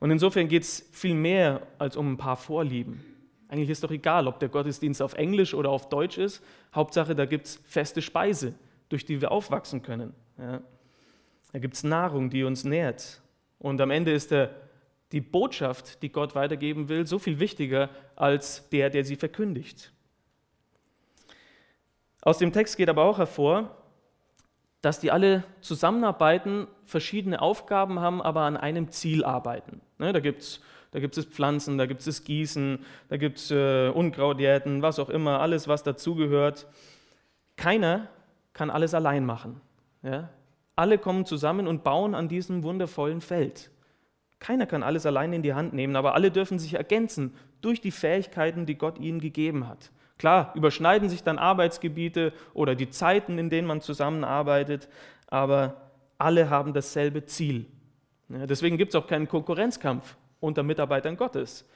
Und insofern geht es viel mehr als um ein paar Vorlieben. Eigentlich ist doch egal, ob der Gottesdienst auf Englisch oder auf Deutsch ist. Hauptsache, da gibt es feste Speise, durch die wir aufwachsen können. Ja. Da gibt es Nahrung, die uns nährt. Und am Ende ist der, die Botschaft, die Gott weitergeben will, so viel wichtiger als der, der sie verkündigt. Aus dem Text geht aber auch hervor, dass die alle zusammenarbeiten, verschiedene Aufgaben haben, aber an einem Ziel arbeiten. Ne, da gibt es da gibt's Pflanzen, da gibt es Gießen, da gibt es äh, Unkrautjäten, was auch immer, alles, was dazugehört. Keiner kann alles allein machen. Ja? Alle kommen zusammen und bauen an diesem wundervollen Feld. Keiner kann alles allein in die Hand nehmen, aber alle dürfen sich ergänzen durch die Fähigkeiten, die Gott ihnen gegeben hat. Klar, überschneiden sich dann Arbeitsgebiete oder die Zeiten, in denen man zusammenarbeitet, aber alle haben dasselbe Ziel. Deswegen gibt es auch keinen Konkurrenzkampf unter Mitarbeitern Gottes.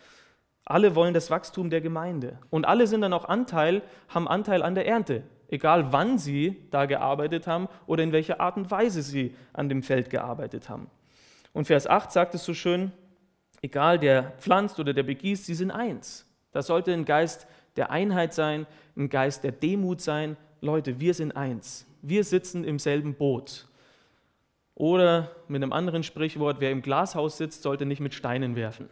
Alle wollen das Wachstum der Gemeinde und alle sind dann auch Anteil, haben Anteil an der Ernte, egal wann sie da gearbeitet haben oder in welcher Art und Weise sie an dem Feld gearbeitet haben. Und Vers 8 sagt es so schön, egal der pflanzt oder der begießt, sie sind eins. Das sollte ein Geist der Einheit sein, ein Geist der Demut sein. Leute, wir sind eins. Wir sitzen im selben Boot. Oder mit einem anderen Sprichwort, wer im Glashaus sitzt, sollte nicht mit Steinen werfen.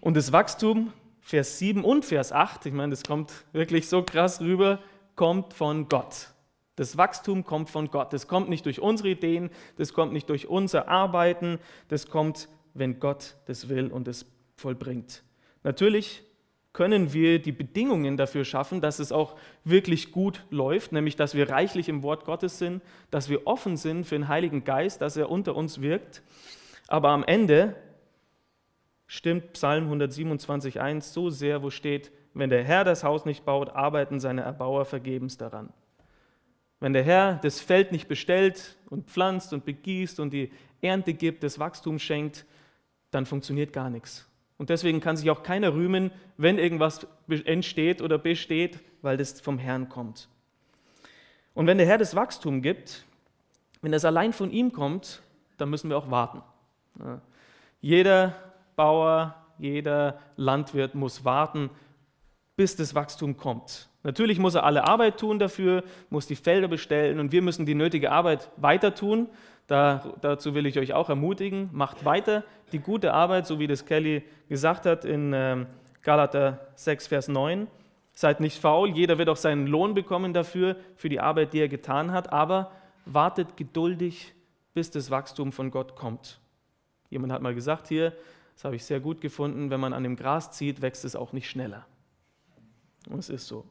Und das Wachstum, Vers 7 und Vers 8, ich meine, das kommt wirklich so krass rüber, kommt von Gott. Das Wachstum kommt von Gott. Das kommt nicht durch unsere Ideen, das kommt nicht durch unser Arbeiten, das kommt, wenn Gott das will und es vollbringt. Natürlich können wir die Bedingungen dafür schaffen, dass es auch wirklich gut läuft, nämlich dass wir reichlich im Wort Gottes sind, dass wir offen sind für den Heiligen Geist, dass er unter uns wirkt. Aber am Ende stimmt Psalm 127.1 so sehr, wo steht, wenn der Herr das Haus nicht baut, arbeiten seine Erbauer vergebens daran. Wenn der Herr das Feld nicht bestellt und pflanzt und begießt und die Ernte gibt, das Wachstum schenkt, dann funktioniert gar nichts. Und deswegen kann sich auch keiner rühmen, wenn irgendwas entsteht oder besteht, weil das vom Herrn kommt. Und wenn der Herr das Wachstum gibt, wenn das allein von ihm kommt, dann müssen wir auch warten. Jeder Bauer, jeder Landwirt muss warten, bis das Wachstum kommt. Natürlich muss er alle Arbeit tun dafür, muss die Felder bestellen und wir müssen die nötige Arbeit weiter tun. Da, dazu will ich euch auch ermutigen. Macht weiter die gute Arbeit, so wie das Kelly gesagt hat in ähm, Galater 6, Vers 9. Seid nicht faul, jeder wird auch seinen Lohn bekommen dafür, für die Arbeit, die er getan hat, aber wartet geduldig, bis das Wachstum von Gott kommt. Jemand hat mal gesagt hier, das habe ich sehr gut gefunden, wenn man an dem Gras zieht, wächst es auch nicht schneller. Und es ist so.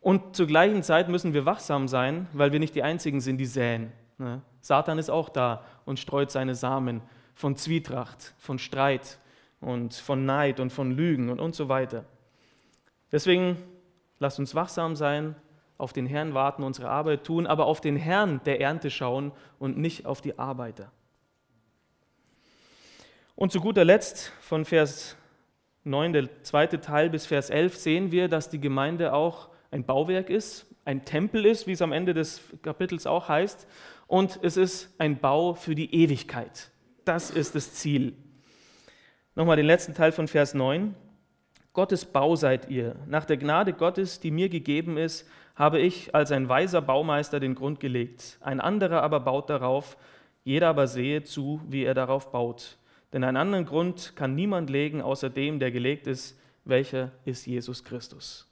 Und zur gleichen Zeit müssen wir wachsam sein, weil wir nicht die Einzigen sind, die säen. Ne? Satan ist auch da und streut seine Samen von Zwietracht, von Streit und von Neid und von Lügen und, und so weiter. Deswegen lasst uns wachsam sein, auf den Herrn warten, unsere Arbeit tun, aber auf den Herrn der Ernte schauen und nicht auf die Arbeiter. Und zu guter Letzt von Vers 9, der zweite Teil bis Vers 11, sehen wir, dass die Gemeinde auch ein Bauwerk ist, ein Tempel ist, wie es am Ende des Kapitels auch heißt, und es ist ein Bau für die Ewigkeit. Das ist das Ziel. Nochmal den letzten Teil von Vers 9. Gottes Bau seid ihr. Nach der Gnade Gottes, die mir gegeben ist, habe ich als ein weiser Baumeister den Grund gelegt. Ein anderer aber baut darauf, jeder aber sehe zu, wie er darauf baut. Denn einen anderen Grund kann niemand legen, außer dem, der gelegt ist, welcher ist Jesus Christus.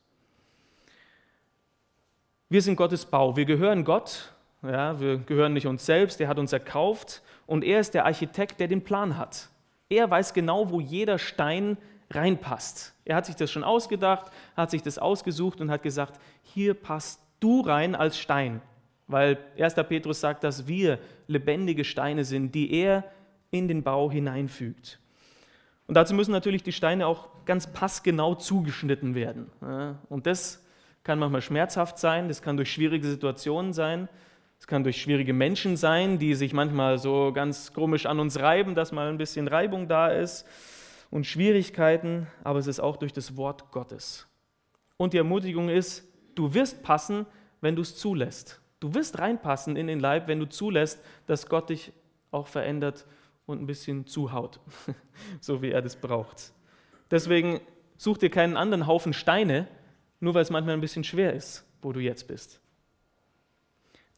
Wir sind Gottes Bau. Wir gehören Gott. Ja, wir gehören nicht uns selbst. Er hat uns erkauft und er ist der Architekt, der den Plan hat. Er weiß genau, wo jeder Stein reinpasst. Er hat sich das schon ausgedacht, hat sich das ausgesucht und hat gesagt, hier passt du rein als Stein. Weil 1. Petrus sagt, dass wir lebendige Steine sind, die er in den Bau hineinfügt. Und dazu müssen natürlich die Steine auch ganz passgenau zugeschnitten werden. Und das kann manchmal schmerzhaft sein, das kann durch schwierige Situationen sein, es kann durch schwierige Menschen sein, die sich manchmal so ganz komisch an uns reiben, dass mal ein bisschen Reibung da ist und Schwierigkeiten, aber es ist auch durch das Wort Gottes. Und die Ermutigung ist, du wirst passen, wenn du es zulässt. Du wirst reinpassen in den Leib, wenn du zulässt, dass Gott dich auch verändert und ein bisschen zuhaut, so wie er das braucht. Deswegen such dir keinen anderen Haufen Steine, nur weil es manchmal ein bisschen schwer ist, wo du jetzt bist.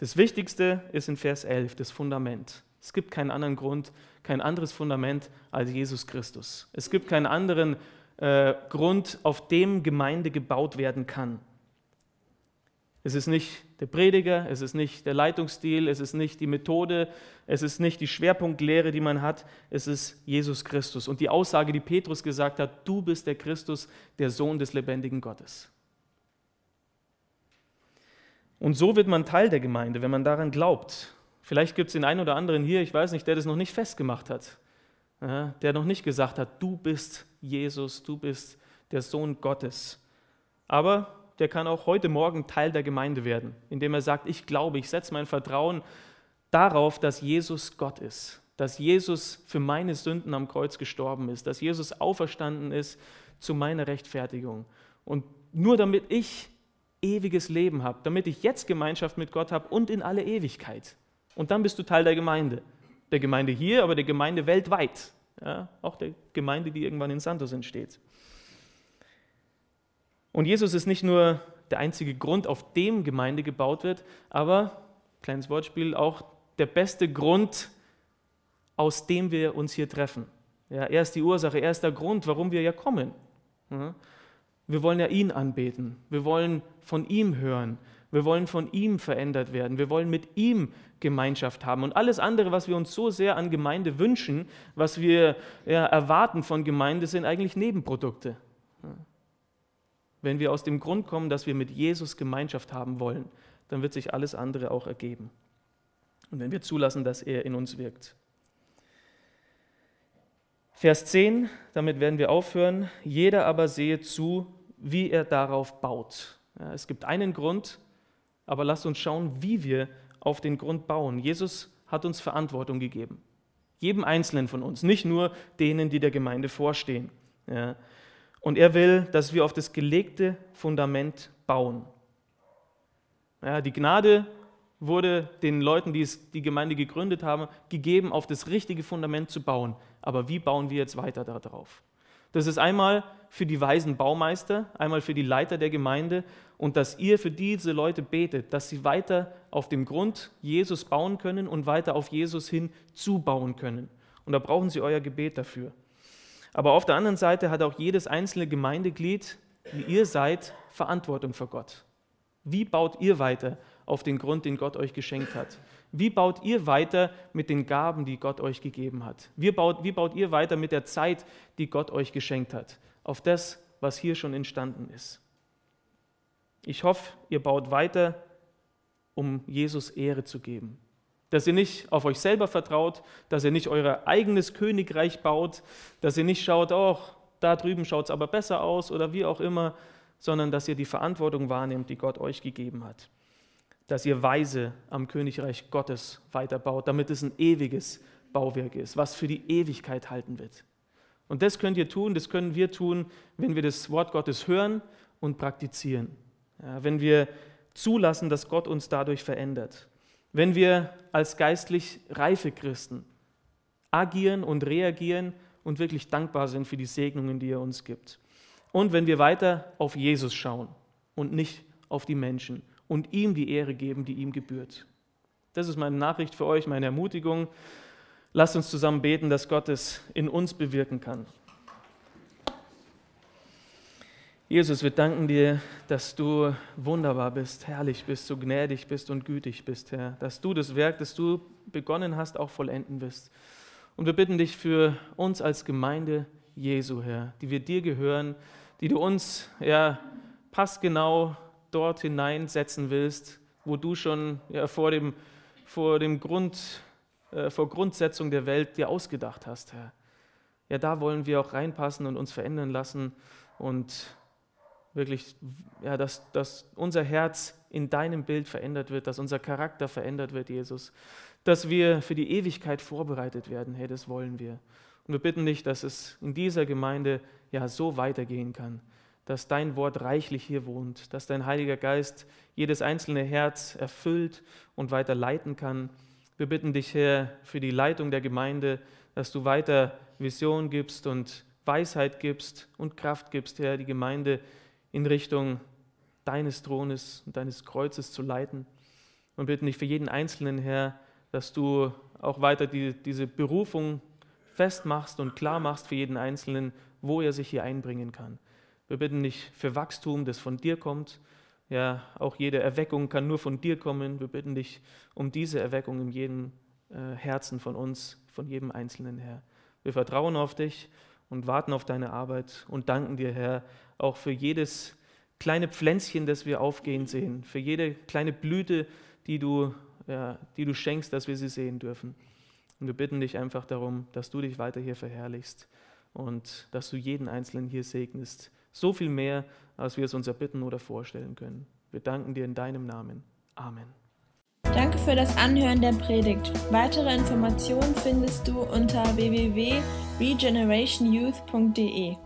Das Wichtigste ist in Vers 11 das Fundament. Es gibt keinen anderen Grund, kein anderes Fundament als Jesus Christus. Es gibt keinen anderen äh, Grund, auf dem Gemeinde gebaut werden kann. Es ist nicht der Prediger, es ist nicht der Leitungsstil, es ist nicht die Methode, es ist nicht die Schwerpunktlehre, die man hat, es ist Jesus Christus. Und die Aussage, die Petrus gesagt hat, du bist der Christus, der Sohn des lebendigen Gottes. Und so wird man Teil der Gemeinde, wenn man daran glaubt. Vielleicht gibt es den einen oder anderen hier, ich weiß nicht, der das noch nicht festgemacht hat, der noch nicht gesagt hat, du bist Jesus, du bist der Sohn Gottes. Aber der kann auch heute Morgen Teil der Gemeinde werden, indem er sagt, ich glaube, ich setze mein Vertrauen darauf, dass Jesus Gott ist, dass Jesus für meine Sünden am Kreuz gestorben ist, dass Jesus auferstanden ist zu meiner Rechtfertigung. Und nur damit ich ewiges Leben habe, damit ich jetzt Gemeinschaft mit Gott habe und in alle Ewigkeit. Und dann bist du Teil der Gemeinde. Der Gemeinde hier, aber der Gemeinde weltweit. Ja, auch der Gemeinde, die irgendwann in Santos entsteht. Und Jesus ist nicht nur der einzige Grund, auf dem Gemeinde gebaut wird, aber, kleines Wortspiel, auch der beste Grund, aus dem wir uns hier treffen. Ja, er ist die Ursache, er ist der Grund, warum wir ja kommen. Wir wollen ja ihn anbeten. Wir wollen von ihm hören. Wir wollen von ihm verändert werden. Wir wollen mit ihm Gemeinschaft haben. Und alles andere, was wir uns so sehr an Gemeinde wünschen, was wir ja, erwarten von Gemeinde, sind eigentlich Nebenprodukte. Wenn wir aus dem Grund kommen, dass wir mit Jesus Gemeinschaft haben wollen, dann wird sich alles andere auch ergeben. Und wenn wir zulassen, dass er in uns wirkt. Vers 10, damit werden wir aufhören. Jeder aber sehe zu, wie er darauf baut. Ja, es gibt einen Grund, aber lasst uns schauen, wie wir auf den Grund bauen. Jesus hat uns Verantwortung gegeben. Jedem Einzelnen von uns, nicht nur denen, die der Gemeinde vorstehen. Ja. Und er will, dass wir auf das gelegte Fundament bauen. Ja, die Gnade wurde den Leuten, die die Gemeinde gegründet haben, gegeben, auf das richtige Fundament zu bauen. Aber wie bauen wir jetzt weiter darauf? Das ist einmal für die weisen Baumeister, einmal für die Leiter der Gemeinde und dass ihr für diese Leute betet, dass sie weiter auf dem Grund Jesus bauen können und weiter auf Jesus hin zubauen können. Und da brauchen sie euer Gebet dafür. Aber auf der anderen Seite hat auch jedes einzelne Gemeindeglied, wie ihr seid, Verantwortung für Gott. Wie baut ihr weiter auf den Grund, den Gott euch geschenkt hat? Wie baut ihr weiter mit den Gaben, die Gott euch gegeben hat? Wie baut, wie baut ihr weiter mit der Zeit, die Gott euch geschenkt hat? Auf das, was hier schon entstanden ist. Ich hoffe, ihr baut weiter, um Jesus Ehre zu geben. Dass ihr nicht auf euch selber vertraut, dass ihr nicht euer eigenes Königreich baut, dass ihr nicht schaut, oh, da drüben schaut es aber besser aus oder wie auch immer, sondern dass ihr die Verantwortung wahrnehmt, die Gott euch gegeben hat dass ihr weise am Königreich Gottes weiterbaut, damit es ein ewiges Bauwerk ist, was für die Ewigkeit halten wird. Und das könnt ihr tun, das können wir tun, wenn wir das Wort Gottes hören und praktizieren. Ja, wenn wir zulassen, dass Gott uns dadurch verändert. Wenn wir als geistlich reife Christen agieren und reagieren und wirklich dankbar sind für die Segnungen, die er uns gibt. Und wenn wir weiter auf Jesus schauen und nicht auf die Menschen und ihm die Ehre geben, die ihm gebührt. Das ist meine Nachricht für euch, meine Ermutigung. Lasst uns zusammen beten, dass Gott es in uns bewirken kann. Jesus, wir danken dir, dass du wunderbar bist, herrlich bist, so gnädig bist und gütig bist, Herr. Dass du das Werk, das du begonnen hast, auch vollenden wirst. Und wir bitten dich für uns als Gemeinde Jesu, Herr, die wir dir gehören, die du uns ja passgenau dort hineinsetzen willst, wo du schon ja, vor, dem, vor, dem Grund, äh, vor Grundsetzung der Welt dir ausgedacht hast, Herr. Ja, da wollen wir auch reinpassen und uns verändern lassen und wirklich, ja, dass, dass unser Herz in deinem Bild verändert wird, dass unser Charakter verändert wird, Jesus. Dass wir für die Ewigkeit vorbereitet werden, hey, das wollen wir. Und wir bitten dich, dass es in dieser Gemeinde ja so weitergehen kann dass dein Wort reichlich hier wohnt, dass dein Heiliger Geist jedes einzelne Herz erfüllt und weiter leiten kann. Wir bitten dich, Herr, für die Leitung der Gemeinde, dass du weiter Vision gibst und Weisheit gibst und Kraft gibst, Herr, die Gemeinde in Richtung deines Thrones und deines Kreuzes zu leiten. Und bitten dich für jeden Einzelnen, Herr, dass du auch weiter die, diese Berufung festmachst und klar machst für jeden Einzelnen, wo er sich hier einbringen kann. Wir bitten dich für Wachstum, das von dir kommt. Ja, auch jede Erweckung kann nur von dir kommen. Wir bitten dich um diese Erweckung in jedem äh, Herzen von uns, von jedem Einzelnen, Herr. Wir vertrauen auf dich und warten auf deine Arbeit und danken dir, Herr, auch für jedes kleine Pflänzchen, das wir aufgehen sehen, für jede kleine Blüte, die du, ja, die du schenkst, dass wir sie sehen dürfen. Und wir bitten dich einfach darum, dass du dich weiter hier verherrlichst und dass du jeden Einzelnen hier segnest so viel mehr, als wir es uns erbitten oder vorstellen können. Wir danken dir in deinem Namen. Amen. Danke für das Anhören der Predigt. Weitere Informationen findest du unter www.regenerationyouth.de.